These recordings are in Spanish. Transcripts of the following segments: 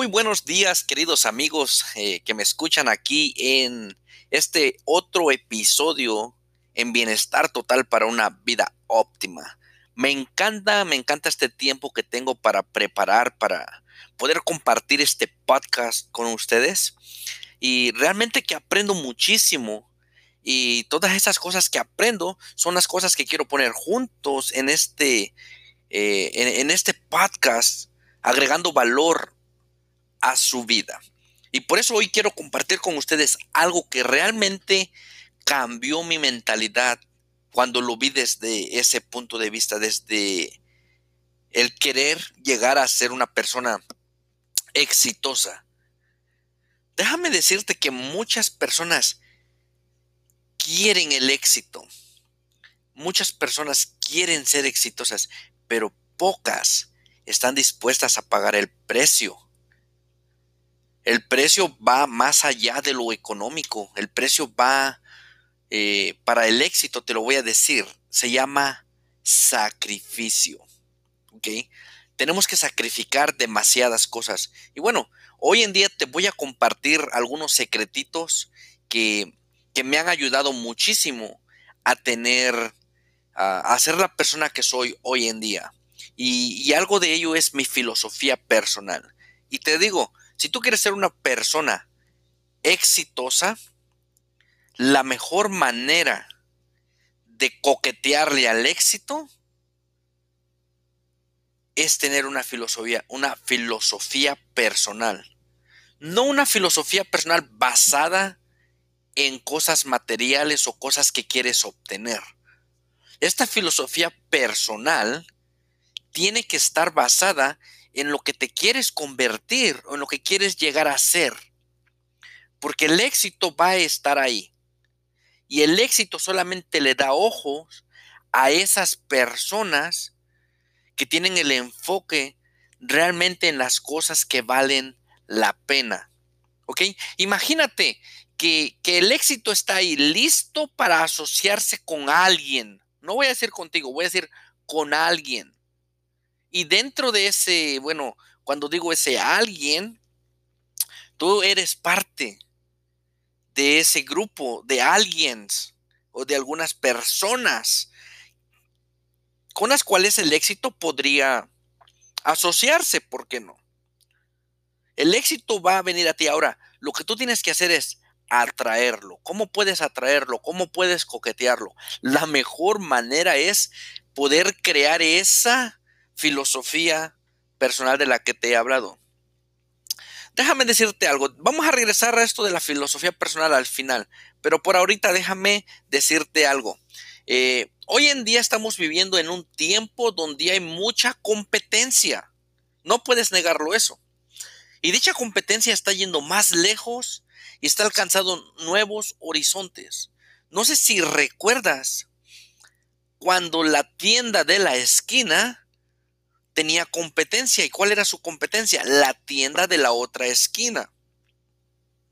Muy buenos días, queridos amigos eh, que me escuchan aquí en este otro episodio en Bienestar Total para una vida óptima. Me encanta, me encanta este tiempo que tengo para preparar, para poder compartir este podcast con ustedes. Y realmente que aprendo muchísimo. Y todas esas cosas que aprendo son las cosas que quiero poner juntos en este, eh, en este podcast, agregando valor a su vida. Y por eso hoy quiero compartir con ustedes algo que realmente cambió mi mentalidad cuando lo vi desde ese punto de vista, desde el querer llegar a ser una persona exitosa. Déjame decirte que muchas personas quieren el éxito. Muchas personas quieren ser exitosas, pero pocas están dispuestas a pagar el precio el precio va más allá de lo económico. El precio va eh, para el éxito, te lo voy a decir. Se llama sacrificio. ¿Ok? Tenemos que sacrificar demasiadas cosas. Y bueno, hoy en día te voy a compartir algunos secretitos que, que me han ayudado muchísimo a tener, a, ser la persona que soy hoy en día. Y, y algo de ello es mi filosofía personal. Y te digo, si tú quieres ser una persona exitosa, la mejor manera de coquetearle al éxito es tener una filosofía, una filosofía personal. No una filosofía personal basada en cosas materiales o cosas que quieres obtener. Esta filosofía personal tiene que estar basada en lo que te quieres convertir o en lo que quieres llegar a ser. Porque el éxito va a estar ahí. Y el éxito solamente le da ojos a esas personas que tienen el enfoque realmente en las cosas que valen la pena. ¿Ok? Imagínate que, que, el éxito está ahí listo para asociarse con alguien. No voy a decir contigo, voy a decir con alguien. Y dentro de ese, bueno, cuando digo ese alguien, tú eres parte de ese grupo de aliens o de algunas personas con las cuales el éxito podría asociarse, ¿por qué no? El éxito va a venir a ti. Ahora, lo que tú tienes que hacer es atraerlo. ¿Cómo puedes atraerlo? ¿Cómo puedes coquetearlo? La mejor manera es poder crear esa filosofía personal de la que te he hablado. Déjame decirte algo, vamos a regresar a esto de la filosofía personal al final, pero por ahorita déjame decirte algo. Eh, hoy en día estamos viviendo en un tiempo donde hay mucha competencia, no puedes negarlo eso. Y dicha competencia está yendo más lejos y está alcanzando nuevos horizontes. No sé si recuerdas cuando la tienda de la esquina tenía competencia. ¿Y cuál era su competencia? La tienda de la otra esquina.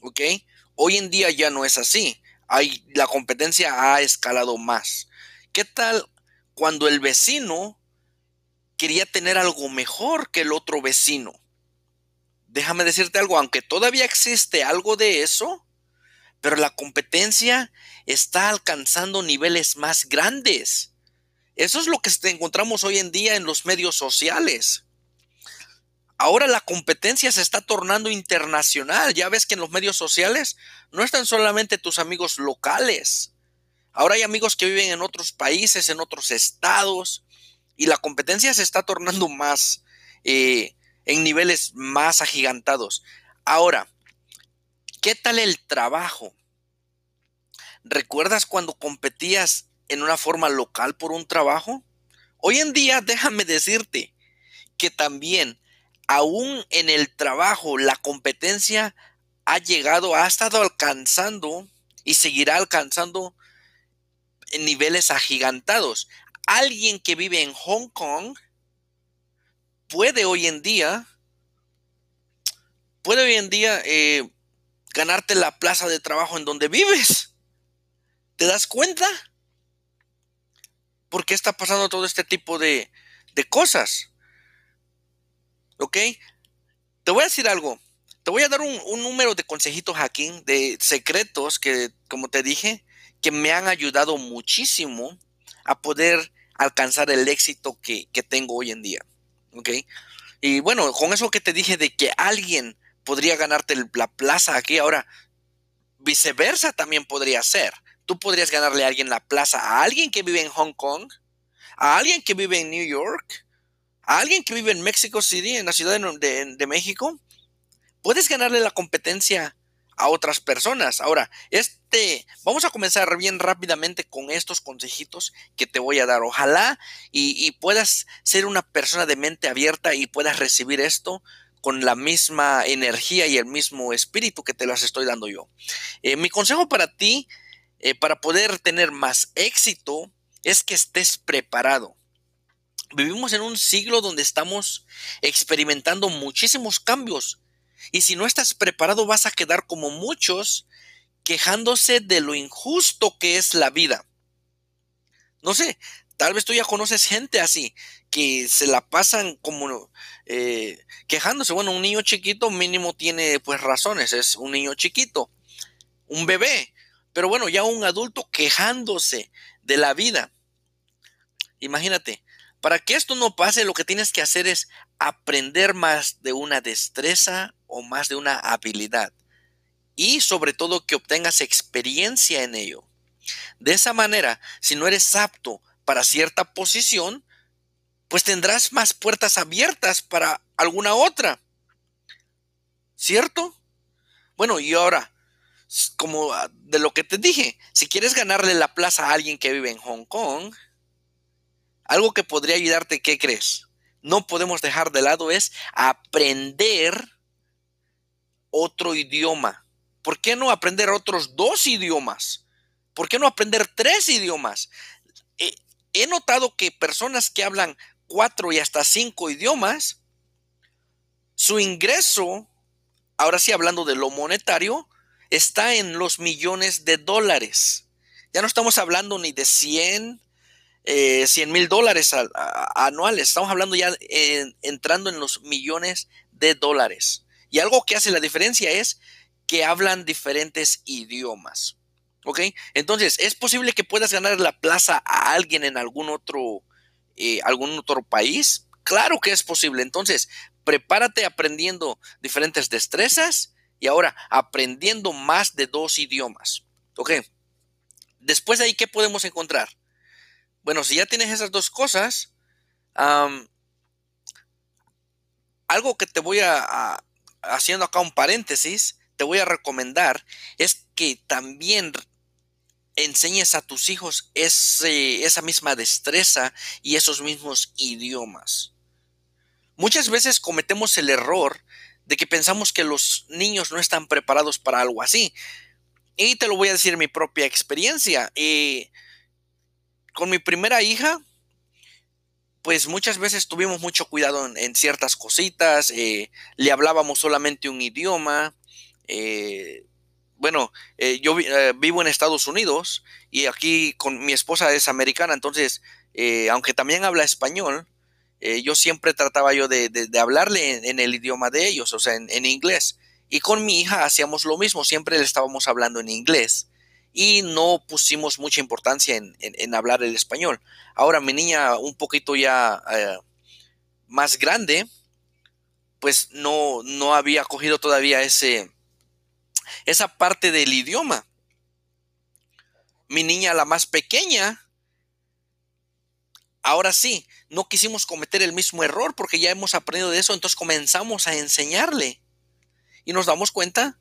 ¿Ok? Hoy en día ya no es así. Hay, la competencia ha escalado más. ¿Qué tal cuando el vecino quería tener algo mejor que el otro vecino? Déjame decirte algo, aunque todavía existe algo de eso, pero la competencia está alcanzando niveles más grandes. Eso es lo que encontramos hoy en día en los medios sociales. Ahora la competencia se está tornando internacional. Ya ves que en los medios sociales no están solamente tus amigos locales. Ahora hay amigos que viven en otros países, en otros estados. Y la competencia se está tornando más eh, en niveles más agigantados. Ahora, ¿qué tal el trabajo? ¿Recuerdas cuando competías en una forma local por un trabajo? Hoy en día, déjame decirte que también, aún en el trabajo, la competencia ha llegado, ha estado alcanzando y seguirá alcanzando niveles agigantados. Alguien que vive en Hong Kong puede hoy en día, puede hoy en día eh, ganarte la plaza de trabajo en donde vives. ¿Te das cuenta? Por qué está pasando todo este tipo de, cosas. ¿Ok? te voy a decir algo. Te voy a dar un, número de consejitos aquí, de secretos que, como te dije, que me han ayudado muchísimo a poder alcanzar el éxito que, que tengo hoy en día. ¿Ok? Y bueno, con eso que te dije de que alguien podría ganarte la plaza aquí, ahora viceversa también podría ser. Tú podrías ganarle a alguien la plaza, a alguien que vive en Hong Kong, a alguien que vive en New York, a alguien que vive en Mexico City, en la Ciudad de, México. Puedes ganarle la competencia a otras personas. Ahora, este, vamos a comenzar bien rápidamente con estos consejitos que te voy a dar. Ojalá y, puedas ser una persona de mente abierta y puedas recibir esto con la misma energía y el mismo espíritu que te las estoy dando yo. Eh, mi consejo para ti, eh, para poder tener más éxito, es que estés preparado. Vivimos en un siglo donde estamos experimentando muchísimos cambios y si no estás preparado vas a quedar como muchos quejándose de lo injusto que es la vida. No sé, tal vez tú ya conoces gente así, que se la pasan como eh, quejándose. Bueno, un niño chiquito mínimo tiene pues razones, es un niño chiquito, un bebé, pero bueno, ya un adulto quejándose de la vida. Imagínate, para que esto no pase, lo que tienes que hacer es aprender más de una destreza o más de una habilidad. Y sobre todo que obtengas experiencia en ello. De esa manera, si no eres apto para cierta posición, pues tendrás más puertas abiertas para alguna otra. ¿Cierto? Bueno, y ahora, como de lo que te dije, si quieres ganarle la plaza a alguien que vive en Hong Kong, algo que podría ayudarte, ¿qué crees? No podemos dejar de lado es aprender otro idioma. ¿Por qué no aprender otros dos idiomas? ¿Por qué no aprender tres idiomas? he notado que personas que hablan cuatro y hasta cinco idiomas, su ingreso, ahora sí hablando de lo monetario, está en los millones de dólares. Ya no estamos hablando ni de 100, eh, 100 mil dólares anuales. Estamos hablando ya entrando en los millones de dólares. Y algo que hace la diferencia es que hablan diferentes idiomas. ¿Ok? Entonces, ¿es posible que puedas ganar la plaza a alguien en algún otro, eh, algún otro país? Claro que es posible. Entonces, prepárate aprendiendo diferentes destrezas y ahora aprendiendo más de dos idiomas. ¿Ok? Después de ahí, ¿qué podemos encontrar? Bueno, si ya tienes esas dos cosas, algo que te voy a, haciendo acá un paréntesis, te voy a recomendar es que también enseñes a tus hijos esa misma destreza y esos mismos idiomas. Muchas veces cometemos el error de que pensamos que los niños no están preparados para algo así. Y te lo voy a decir mi propia experiencia. Eh, con mi primera hija, pues muchas veces tuvimos mucho cuidado en, ciertas cositas, eh, le hablábamos solamente un idioma. Eh, bueno, yo vivo en Estados Unidos y aquí con mi esposa es americana, entonces, aunque también habla español, yo siempre trataba yo de, hablarle en, el idioma de ellos, o sea, en inglés. Y con mi hija hacíamos lo mismo, siempre le estábamos hablando en inglés y no pusimos mucha importancia en, hablar el español. Ahora mi niña un poquito ya eh, más grande, pues no, no había cogido todavía ese, esa parte del idioma. Mi niña, la más pequeña, ahora sí, no quisimos cometer el mismo error porque ya hemos aprendido de eso, entonces comenzamos a enseñarle. Y nos damos cuenta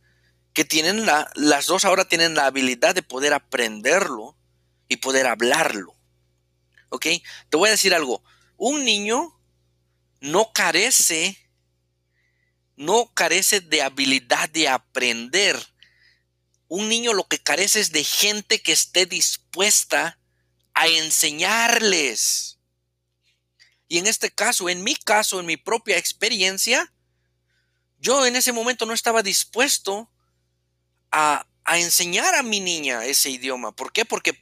que tienen la, las dos ahora tienen la habilidad de poder aprenderlo y poder hablarlo. ¿Ok? Te voy a decir algo. Un niño no carece, no carece de habilidad de aprender. Un niño lo que carece es de gente que esté dispuesta a enseñarles. Y en este caso, en mi caso, en mi propia experiencia, yo en ese momento no estaba dispuesto a, enseñar a mi niña ese idioma. ¿Por qué? Porque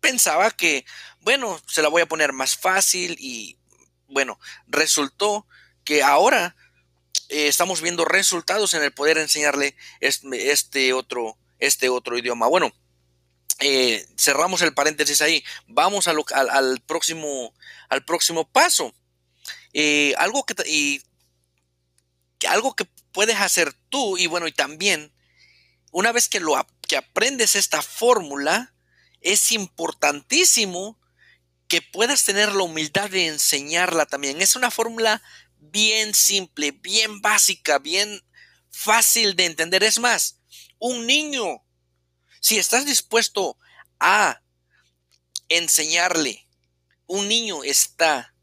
pensaba que, bueno, se la voy a poner más fácil y, bueno, resultó que ahora eh, estamos viendo resultados en el poder enseñarle este, otro, este otro idioma. Bueno, eh, cerramos el paréntesis ahí. Vamos al, próximo, al próximo paso. Eh, algo, que, y, algo que puedes hacer tú y bueno, y también una vez que, lo, que aprendes esta fórmula, es importantísimo que puedas tener la humildad de enseñarla también. Es una fórmula bien simple, bien básica, bien fácil de entender. Es más, un niño, si estás dispuesto a enseñarle, un niño está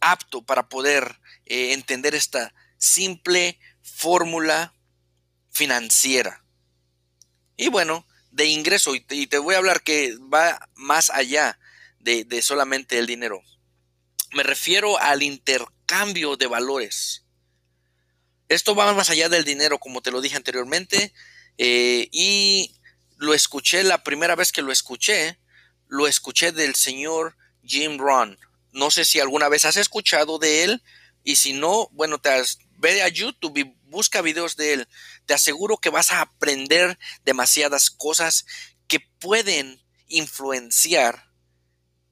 apto para poder eh, entender esta simple fórmula financiera. Y bueno, de ingreso, y te, voy a hablar que va más allá de, de solamente el dinero. Me refiero al intercambio de valores. Esto va más allá del dinero, como te lo dije anteriormente, eh, y lo escuché la primera vez que lo escuché, lo escuché del señor Jim Ron. No sé si alguna vez has escuchado de él, y si no, bueno, ve a YouTube y busca videos de él. Te aseguro que vas a aprender demasiadas cosas que pueden influenciar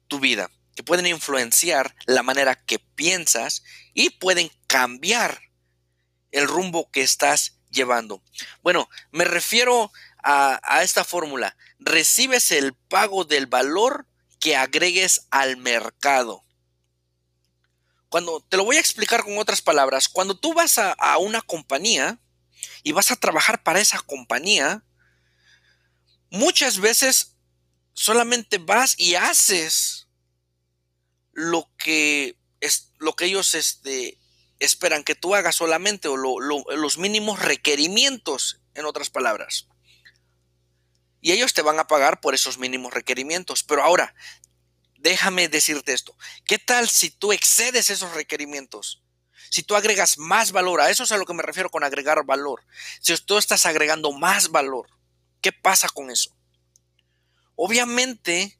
tu vida, que pueden influenciar la manera que piensas y pueden cambiar el rumbo que estás llevando. Bueno, me refiero a, esta fórmula. Recibes el pago del valor que agregues al mercado. Cuando te lo voy a explicar con otras palabras, cuando tú vas a, a una compañía y vas a trabajar para esa compañía, muchas veces solamente vas y haces lo que es lo que ellos este, esperan que tú hagas solamente los mínimos requerimientos, en otras palabras. Y ellos te van a pagar por esos mínimos requerimientos. Pero ahora, déjame decirte esto. ¿Qué tal si tú excedes esos requerimientos? Si tú agregas más valor, a eso es a lo que me refiero con agregar valor. Si tú estás agregando más valor, ¿qué pasa con eso? Obviamente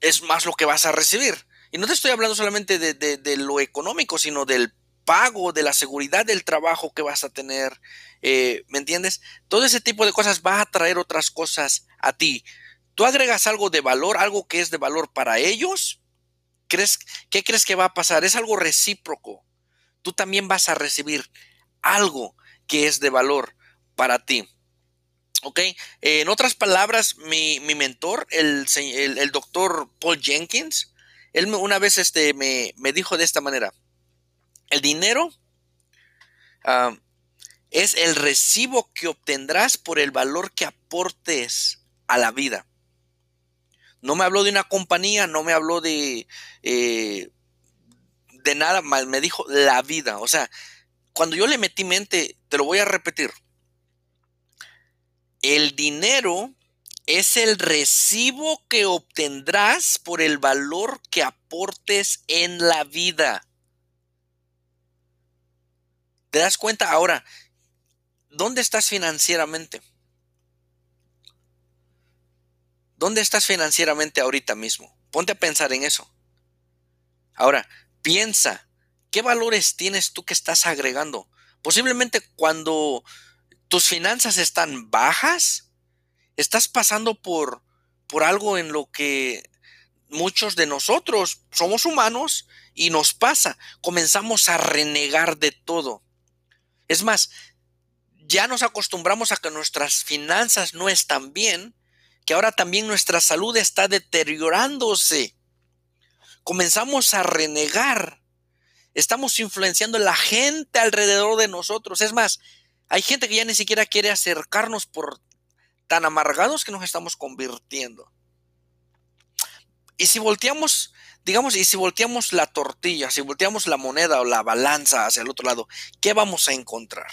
es más lo que vas a recibir. Y no te estoy hablando solamente de, lo económico, sino del pago, de la seguridad del trabajo que vas a tener. Eh, ¿Me entiendes? Todo ese tipo de cosas va a traer otras cosas a ti. Tú agregas algo de valor, algo que es de valor para ellos. ¿Crees, ¿Qué crees que va a pasar? Es algo recíproco. Tú también vas a recibir algo que es de valor para ti. ¿Ok? en otras palabras, mi, mentor, el, el, doctor Paul Jenkins, él una vez este, me, dijo de esta manera, el dinero ah, es el recibo que obtendrás por el valor que aportes a la vida. No me habló de una compañía, no me habló de, eh, de nada más, me dijo la vida. O sea, cuando yo le metí mente, te lo voy a repetir, el dinero es el recibo que obtendrás por el valor que aportes en la vida. ¿Te das cuenta ahora? ¿Dónde estás financieramente? ¿Dónde estás financieramente ahorita mismo? Ponte a pensar en eso. Ahora, piensa, ¿qué valores tienes tú que estás agregando? Posiblemente cuando tus finanzas están bajas, estás pasando por, por algo en lo que muchos de nosotros somos humanos y nos pasa. Comenzamos a renegar de todo. Es más, ya nos acostumbramos a que nuestras finanzas no están bien, que ahora también nuestra salud está deteriorándose. Comenzamos a renegar. Estamos influenciando a la gente alrededor de nosotros. Es más, hay gente que ya ni siquiera quiere acercarnos por tan amargados que nos estamos convirtiendo. Y si volteamos, digamos, y si volteamos la tortilla, si volteamos la moneda o la balanza hacia el otro lado, ¿qué vamos a encontrar?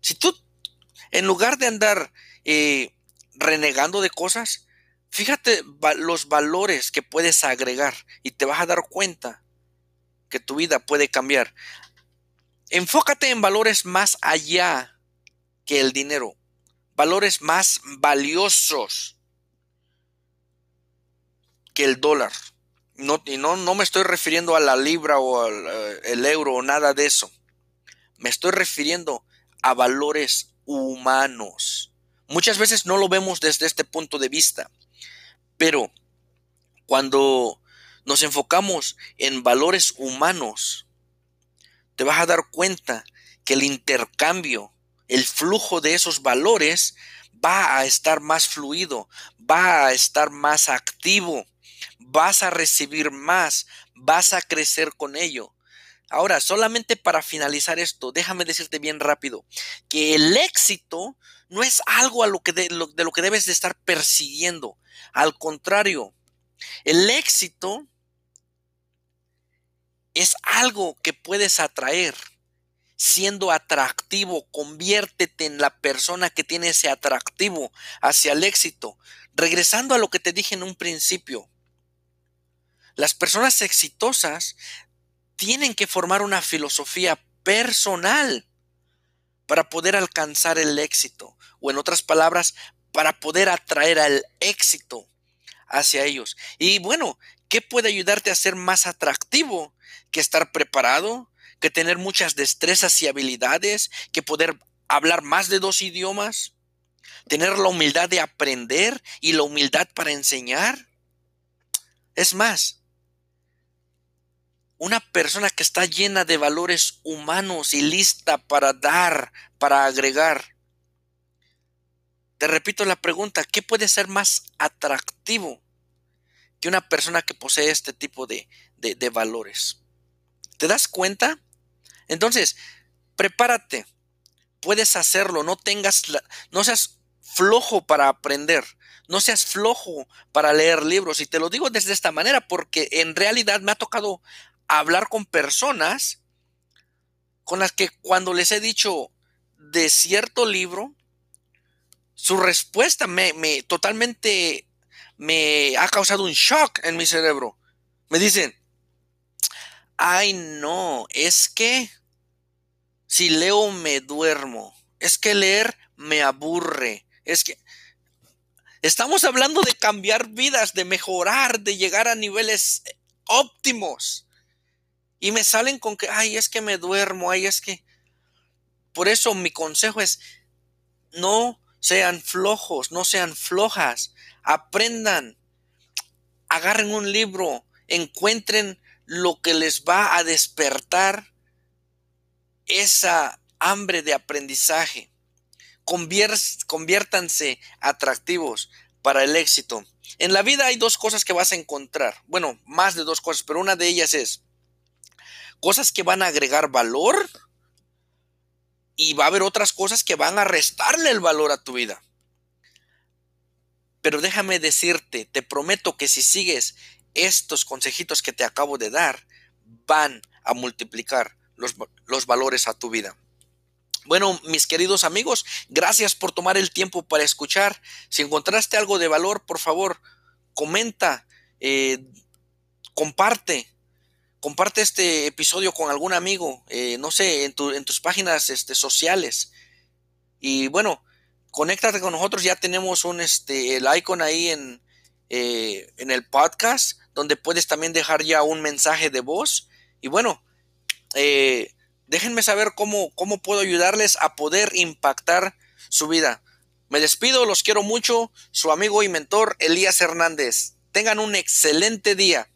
Si tú, en lugar de andar eh, renegando de cosas, fíjate los valores que puedes agregar y te vas a dar cuenta que tu vida puede cambiar. Enfócate en valores más allá que el dinero, valores más valiosos que el dólar. no, y no, no me estoy refiriendo a la libra o al eh, el euro o nada de eso. Me estoy refiriendo a valores humanos. Muchas veces no lo vemos desde este punto de vista, pero cuando nos enfocamos en valores humanos, te vas a dar cuenta que el intercambio, el flujo de esos valores va a estar más fluido, va a estar más activo, vas a recibir más, vas a crecer con ello. Ahora, solamente para finalizar esto, déjame decirte bien rápido que el éxito no es algo de lo que debes de estar persiguiendo. Al contrario, el éxito es algo que puedes atraer. Siendo atractivo, conviértete en la persona que tiene ese atractivo hacia el éxito. Regresando a lo que te dije en un principio, las personas exitosas tienen que formar una filosofía personal para poder alcanzar el éxito. O en otras palabras, para poder atraer al éxito hacia ellos. Y bueno, ¿qué puede ayudarte a ser más atractivo que estar preparado, que tener muchas destrezas y habilidades, que poder hablar más de dos idiomas, tener la humildad de aprender y la humildad para enseñar. Es más, una persona que está llena de valores humanos y lista para dar, para agregar. Te repito la pregunta, ¿qué puede ser más atractivo que una persona que posee este tipo de, de, valores? ¿Te das cuenta? Entonces, prepárate. Puedes hacerlo. No tengas, no seas flojo para aprender. No seas flojo para leer libros. Y te lo digo desde esta manera porque en realidad me ha tocado hablar con personas con las que cuando les he dicho de cierto libro, su respuesta me, me totalmente me ha causado un shock en mi cerebro. Me dicen, ay no, es que si leo me duermo. Es que leer me aburre. Es que estamos hablando de cambiar vidas, de mejorar, de llegar a niveles óptimos. Y me salen con que, ay, es que me duermo, ay, es que... Por eso mi consejo es, no sean flojos, no sean flojas, aprendan, agarren un libro, encuentren lo que les va a despertar esa hambre de aprendizaje. conviértanse atractivos para el éxito. En la vida hay dos cosas que vas a encontrar. Bueno, más de dos cosas, pero una de ellas es cosas que van a agregar valor y va a haber otras cosas que van a restarle el valor a tu vida. Pero déjame decirte, te prometo que si sigues estos consejitos que te acabo de dar, van a multiplicar los, valores a tu vida. Bueno, mis queridos amigos, gracias por tomar el tiempo para escuchar. Si encontraste algo de valor, por favor, comenta, eh, comparte, comparte este episodio con algún amigo, eh, no sé, en, tus páginas este, sociales. Y bueno, conéctate con nosotros, ya tenemos un, este, el icon ahí en, eh, en el podcast, donde puedes también dejar ya un mensaje de voz. Y bueno, eh, déjenme saber cómo, cómo puedo ayudarles a poder impactar su vida. Me despido, los quiero mucho, su amigo y mentor Elías Hernández. Tengan un excelente día.